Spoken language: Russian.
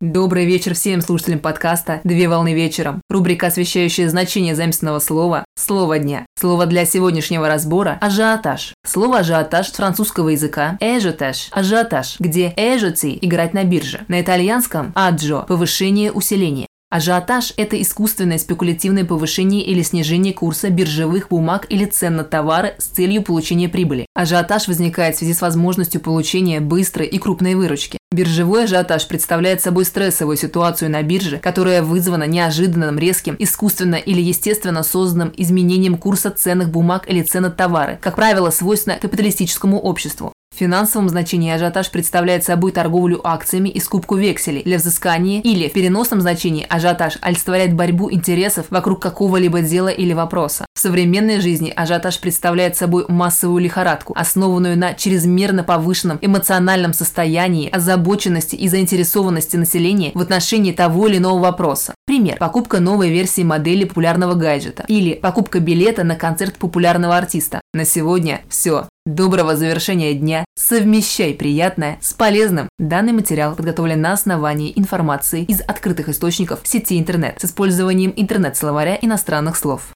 Добрый вечер всем слушателям подкаста «Две волны вечером». Рубрика, освещающая значение заместного слова «Слово дня». Слово для сегодняшнего разбора – ажиотаж. Слово ажиотаж с французского языка – эжотаж, ажиотаж, где эжоти – играть на бирже. На итальянском – аджо – повышение, усиление. Ажиотаж – это искусственное спекулятивное повышение или снижение курса биржевых бумаг или цен на товары с целью получения прибыли. Ажиотаж возникает в связи с возможностью получения быстрой и крупной выручки. Биржевой ажиотаж представляет собой стрессовую ситуацию на бирже, которая вызвана неожиданным, резким, искусственно или естественно созданным изменением курса ценных бумаг или цен на товары, как правило, свойственно капиталистическому обществу. В финансовом значении ажиотаж представляет собой торговлю акциями и скупку векселей для взыскания или в переносном значении ажиотаж олицетворяет борьбу интересов вокруг какого-либо дела или вопроса. В современной жизни ажиотаж представляет собой массовую лихорадку, основанную на чрезмерно повышенном эмоциональном состоянии, озабоченности и заинтересованности населения в отношении того или иного вопроса. Пример. Покупка новой версии модели популярного гаджета или покупка билета на концерт популярного артиста. На сегодня все. Доброго завершения дня. Совмещай приятное с полезным. Данный материал подготовлен на основании информации из открытых источников сети интернет с использованием интернет-словаря иностранных слов.